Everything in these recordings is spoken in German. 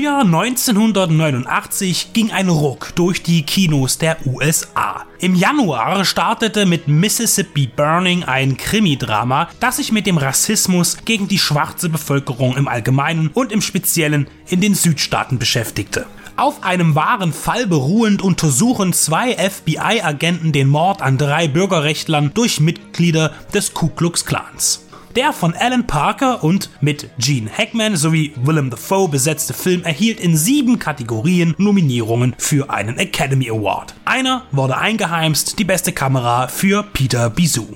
Frühjahr 1989 ging ein Ruck durch die Kinos der USA. Im Januar startete mit Mississippi Burning ein Krimi-Drama, das sich mit dem Rassismus gegen die schwarze Bevölkerung im Allgemeinen und im Speziellen in den Südstaaten beschäftigte. Auf einem wahren Fall beruhend untersuchen zwei FBI-Agenten den Mord an drei Bürgerrechtlern durch Mitglieder des Ku Klux Klans. Der von Alan Parker und mit Gene Hackman sowie Willem Dafoe besetzte Film erhielt in sieben Kategorien Nominierungen für einen Academy Award. Einer wurde eingeheimst, die beste Kamera für Peter Bisou.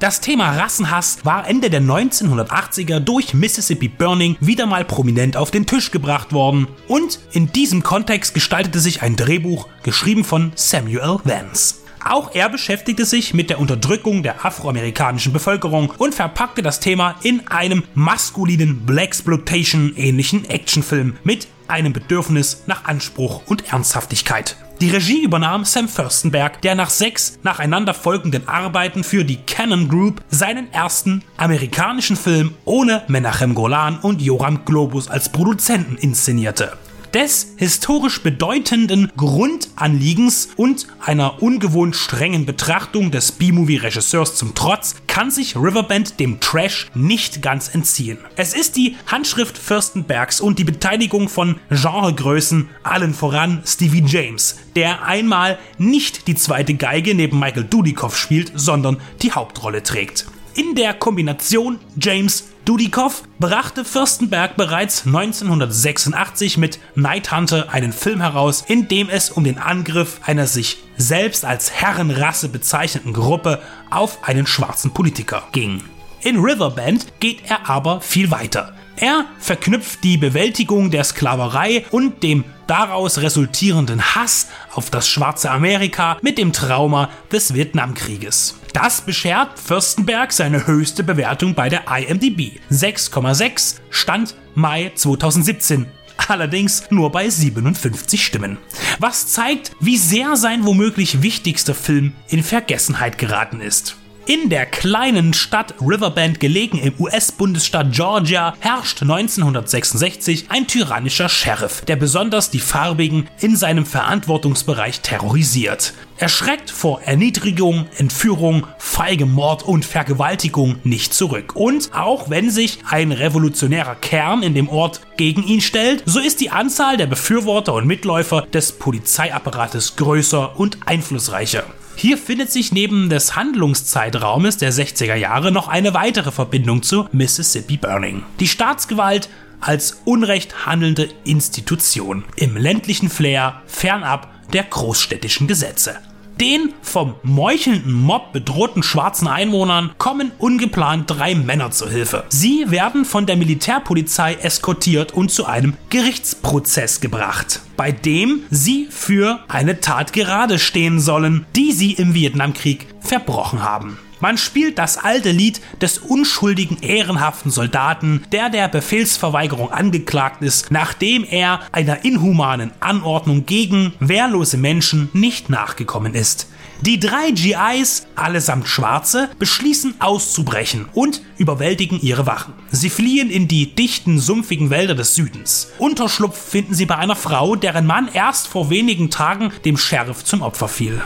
Das Thema Rassenhass war Ende der 1980er durch Mississippi Burning wieder mal prominent auf den Tisch gebracht worden und in diesem Kontext gestaltete sich ein Drehbuch, geschrieben von Samuel Vance. Auch er beschäftigte sich mit der Unterdrückung der afroamerikanischen Bevölkerung und verpackte das Thema in einem maskulinen Blaxploitation ähnlichen Actionfilm mit einem Bedürfnis nach Anspruch und Ernsthaftigkeit. Die Regie übernahm Sam Furstenberg, der nach sechs nacheinander folgenden Arbeiten für die Canon Group seinen ersten amerikanischen Film ohne Menachem Golan und Joram Globus als Produzenten inszenierte des historisch bedeutenden Grundanliegens und einer ungewohnt strengen Betrachtung des B-Movie-Regisseurs zum Trotz kann sich Riverbend dem Trash nicht ganz entziehen. Es ist die Handschrift Fürstenbergs und die Beteiligung von Genregrößen, allen voran Stevie James, der einmal nicht die zweite Geige neben Michael Dudikoff spielt, sondern die Hauptrolle trägt. In der Kombination James Dudikoff brachte Fürstenberg bereits 1986 mit Night Hunter einen Film heraus, in dem es um den Angriff einer sich selbst als Herrenrasse bezeichneten Gruppe auf einen schwarzen Politiker ging. In Riverbend geht er aber viel weiter. Er verknüpft die Bewältigung der Sklaverei und dem daraus resultierenden Hass auf das schwarze Amerika mit dem Trauma des Vietnamkrieges. Das beschert Fürstenberg seine höchste Bewertung bei der IMDb. 6,6 stand Mai 2017 allerdings nur bei 57 Stimmen. Was zeigt, wie sehr sein womöglich wichtigster Film in Vergessenheit geraten ist. In der kleinen Stadt Riverbend gelegen im US-Bundesstaat Georgia herrscht 1966 ein tyrannischer Sheriff, der besonders die Farbigen in seinem Verantwortungsbereich terrorisiert. Er schreckt vor Erniedrigung, Entführung, feigem Mord und Vergewaltigung nicht zurück. Und auch wenn sich ein revolutionärer Kern in dem Ort gegen ihn stellt, so ist die Anzahl der Befürworter und Mitläufer des Polizeiapparates größer und einflussreicher. Hier findet sich neben des Handlungszeitraumes der 60er Jahre noch eine weitere Verbindung zu Mississippi Burning. Die Staatsgewalt als unrecht handelnde Institution im ländlichen Flair fernab der großstädtischen Gesetze. Den vom meuchelnden Mob bedrohten schwarzen Einwohnern kommen ungeplant drei Männer zu Hilfe. Sie werden von der Militärpolizei eskortiert und zu einem Gerichtsprozess gebracht, bei dem sie für eine Tat gerade stehen sollen, die sie im Vietnamkrieg verbrochen haben. Man spielt das alte Lied des unschuldigen, ehrenhaften Soldaten, der der Befehlsverweigerung angeklagt ist, nachdem er einer inhumanen Anordnung gegen wehrlose Menschen nicht nachgekommen ist. Die drei GIs, allesamt Schwarze, beschließen auszubrechen und überwältigen ihre Wachen. Sie fliehen in die dichten, sumpfigen Wälder des Südens. Unterschlupf finden sie bei einer Frau, deren Mann erst vor wenigen Tagen dem Sheriff zum Opfer fiel.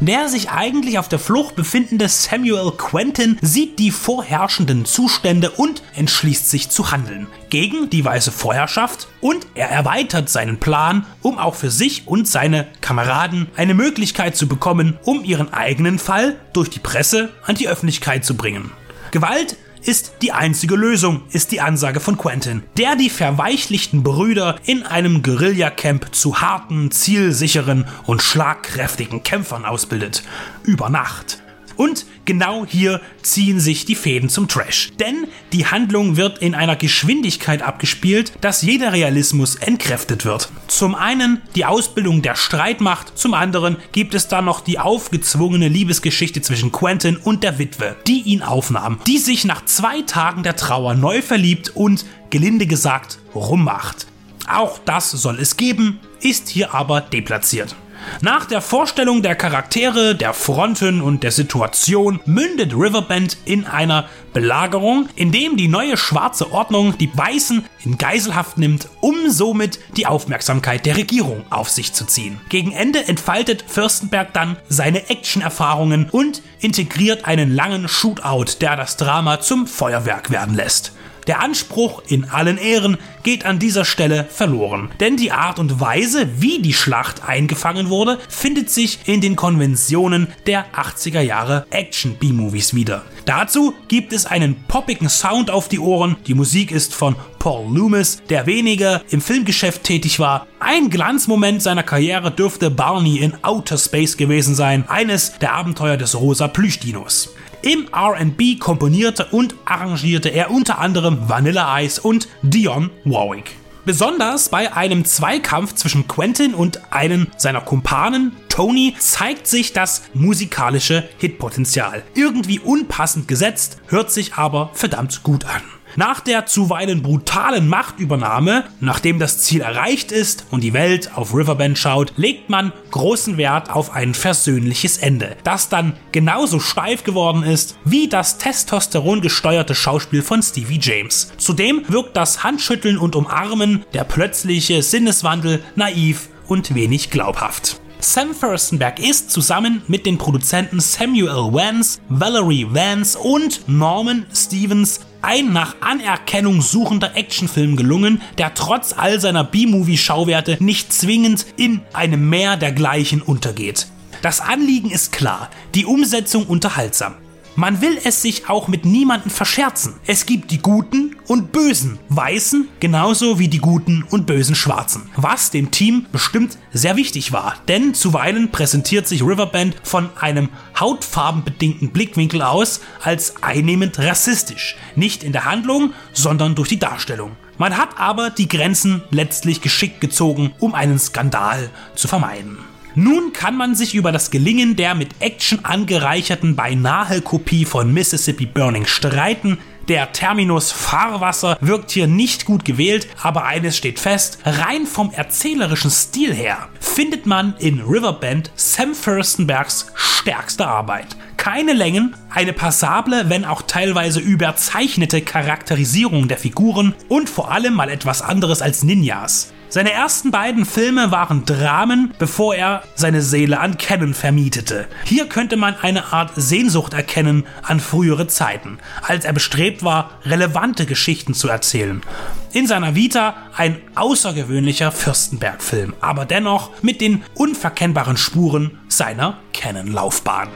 Der sich eigentlich auf der Flucht befindende Samuel Quentin sieht die vorherrschenden Zustände und entschließt sich zu handeln. Gegen die weiße Vorherrschaft und er erweitert seinen Plan, um auch für sich und seine Kameraden eine Möglichkeit zu bekommen, um ihren eigenen Fall durch die Presse an die Öffentlichkeit zu bringen. Gewalt ist die einzige Lösung, ist die Ansage von Quentin, der die verweichlichten Brüder in einem Guerillacamp zu harten, zielsicheren und schlagkräftigen Kämpfern ausbildet. Über Nacht. Und genau hier ziehen sich die Fäden zum Trash. Denn die Handlung wird in einer Geschwindigkeit abgespielt, dass jeder Realismus entkräftet wird. Zum einen die Ausbildung der Streitmacht, zum anderen gibt es dann noch die aufgezwungene Liebesgeschichte zwischen Quentin und der Witwe, die ihn aufnahm, die sich nach zwei Tagen der Trauer neu verliebt und, gelinde gesagt, rummacht. Auch das soll es geben, ist hier aber deplatziert. Nach der Vorstellung der Charaktere, der Fronten und der Situation mündet Riverbend in einer Belagerung, in dem die neue schwarze Ordnung die Weißen in Geiselhaft nimmt, um somit die Aufmerksamkeit der Regierung auf sich zu ziehen. Gegen Ende entfaltet Fürstenberg dann seine Action-Erfahrungen und integriert einen langen Shootout, der das Drama zum Feuerwerk werden lässt. Der Anspruch in allen Ehren geht an dieser Stelle verloren, denn die Art und Weise, wie die Schlacht eingefangen wurde, findet sich in den Konventionen der 80er Jahre Action-B-Movies wieder. Dazu gibt es einen poppigen Sound auf die Ohren, die Musik ist von Paul Loomis, der weniger im Filmgeschäft tätig war. Ein Glanzmoment seiner Karriere dürfte Barney in Outer Space gewesen sein, eines der Abenteuer des rosa Plüschdinos. Im RB komponierte und arrangierte er unter anderem Vanilla Ice und Dion Warwick. Besonders bei einem Zweikampf zwischen Quentin und einem seiner Kumpanen, Tony, zeigt sich das musikalische Hitpotenzial. Irgendwie unpassend gesetzt, hört sich aber verdammt gut an. Nach der zuweilen brutalen Machtübernahme, nachdem das Ziel erreicht ist und die Welt auf Riverbend schaut, legt man großen Wert auf ein versöhnliches Ende, das dann genauso steif geworden ist wie das Testosteron gesteuerte Schauspiel von Stevie James. Zudem wirkt das Handschütteln und Umarmen, der plötzliche Sinneswandel naiv und wenig glaubhaft. Sam Furstenberg ist zusammen mit den Produzenten Samuel Vance, Valerie Vance und Norman Stevens ein nach Anerkennung suchender Actionfilm gelungen, der trotz all seiner B-Movie-Schauwerte nicht zwingend in einem Meer dergleichen untergeht. Das Anliegen ist klar, die Umsetzung unterhaltsam. Man will es sich auch mit niemandem verscherzen. Es gibt die guten und bösen Weißen genauso wie die guten und bösen Schwarzen. Was dem Team bestimmt sehr wichtig war, denn zuweilen präsentiert sich Riverband von einem hautfarbenbedingten Blickwinkel aus als einnehmend rassistisch. Nicht in der Handlung, sondern durch die Darstellung. Man hat aber die Grenzen letztlich geschickt gezogen, um einen Skandal zu vermeiden. Nun kann man sich über das Gelingen der mit Action angereicherten beinahe Kopie von Mississippi Burning streiten. Der Terminus Fahrwasser wirkt hier nicht gut gewählt, aber eines steht fest, rein vom erzählerischen Stil her findet man in Riverbend Sam Furstenbergs stärkste Arbeit. Keine Längen, eine passable, wenn auch teilweise überzeichnete Charakterisierung der Figuren und vor allem mal etwas anderes als Ninjas. Seine ersten beiden Filme waren Dramen, bevor er seine Seele an Canon vermietete. Hier könnte man eine Art Sehnsucht erkennen an frühere Zeiten, als er bestrebt war, relevante Geschichten zu erzählen. In seiner Vita ein außergewöhnlicher Fürstenberg-Film, aber dennoch mit den unverkennbaren Spuren seiner Canon-Laufbahn.